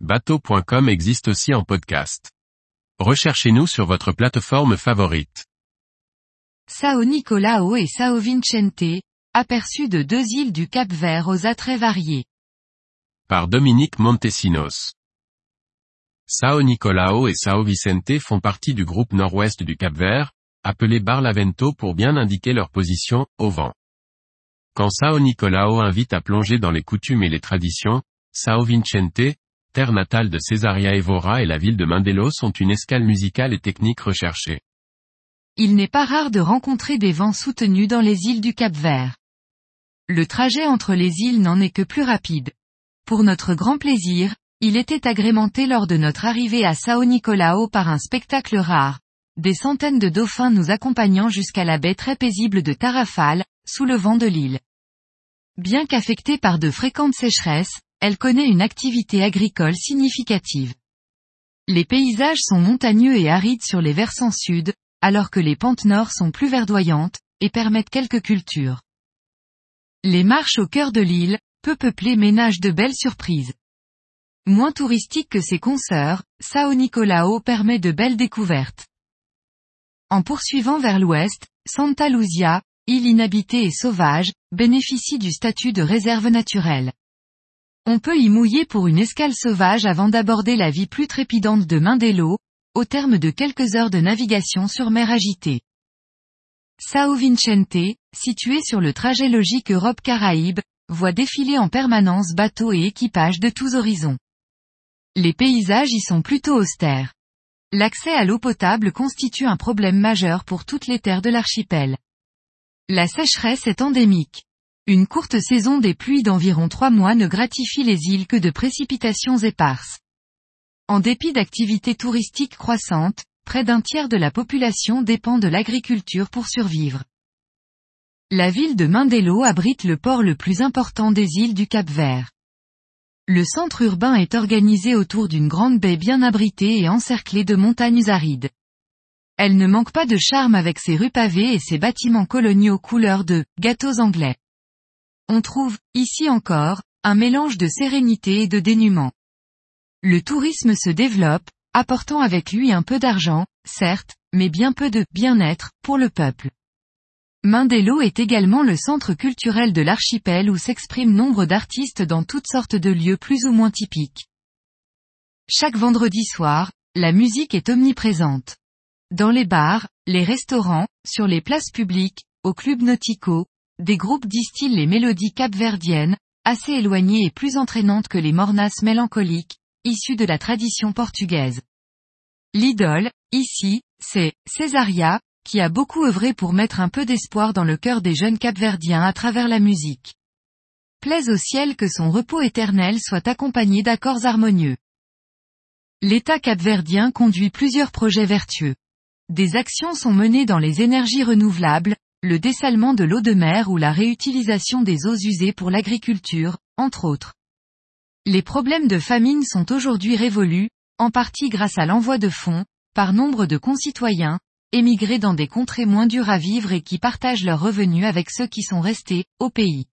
bateau.com existe aussi en podcast. Recherchez-nous sur votre plateforme favorite. Sao Nicolao et Sao Vincente, aperçus de deux îles du Cap Vert aux attraits variés. Par Dominique Montesinos. Sao Nicolao et Sao Vicente font partie du groupe nord-ouest du Cap Vert, appelé Barlavento pour bien indiquer leur position, au vent. Quand Sao Nicolao invite à plonger dans les coutumes et les traditions, Sao Vincente, terre natale de Cesaria Evora et la ville de Mindelo sont une escale musicale et technique recherchée. Il n'est pas rare de rencontrer des vents soutenus dans les îles du Cap Vert. Le trajet entre les îles n'en est que plus rapide. Pour notre grand plaisir, il était agrémenté lors de notre arrivée à Sao Nicolao par un spectacle rare. Des centaines de dauphins nous accompagnant jusqu'à la baie très paisible de Tarafal, sous le vent de l'île. Bien qu'affectée par de fréquentes sécheresses, elle connaît une activité agricole significative. Les paysages sont montagneux et arides sur les versants sud, alors que les pentes nord sont plus verdoyantes, et permettent quelques cultures. Les marches au cœur de l'île, peu peuplées ménagent de belles surprises. Moins touristique que ses consoeurs, Sao Nicolao permet de belles découvertes. En poursuivant vers l'ouest, Santa Luzia, île inhabitée et sauvage, bénéficie du statut de réserve naturelle. On peut y mouiller pour une escale sauvage avant d'aborder la vie plus trépidante de Mindelo, au terme de quelques heures de navigation sur mer agitée. Sao Vincente, situé sur le trajet logique Europe-Caraïbes, voit défiler en permanence bateaux et équipages de tous horizons. Les paysages y sont plutôt austères. L'accès à l'eau potable constitue un problème majeur pour toutes les terres de l'archipel. La sécheresse est endémique. Une courte saison des pluies d'environ trois mois ne gratifie les îles que de précipitations éparses. En dépit d'activités touristiques croissantes, près d'un tiers de la population dépend de l'agriculture pour survivre. La ville de Mindelo abrite le port le plus important des îles du Cap Vert. Le centre urbain est organisé autour d'une grande baie bien abritée et encerclée de montagnes arides. Elle ne manque pas de charme avec ses rues pavées et ses bâtiments coloniaux couleur de gâteaux anglais. On trouve, ici encore, un mélange de sérénité et de dénuement. Le tourisme se développe, apportant avec lui un peu d'argent, certes, mais bien peu de bien-être pour le peuple. Mindelo est également le centre culturel de l'archipel où s'expriment nombre d'artistes dans toutes sortes de lieux plus ou moins typiques. Chaque vendredi soir, la musique est omniprésente. Dans les bars, les restaurants, sur les places publiques, aux clubs nauticaux, des groupes distillent les mélodies capverdiennes, assez éloignées et plus entraînantes que les mornasses mélancoliques, issues de la tradition portugaise. L'idole, ici, c'est Césaria, qui a beaucoup œuvré pour mettre un peu d'espoir dans le cœur des jeunes capverdiens à travers la musique. Plaise au ciel que son repos éternel soit accompagné d'accords harmonieux. L'État capverdien conduit plusieurs projets vertueux. Des actions sont menées dans les énergies renouvelables, le dessalement de l'eau de mer ou la réutilisation des eaux usées pour l'agriculture, entre autres. Les problèmes de famine sont aujourd'hui révolus, en partie grâce à l'envoi de fonds, par nombre de concitoyens, émigrés dans des contrées moins dures à vivre et qui partagent leurs revenus avec ceux qui sont restés, au pays.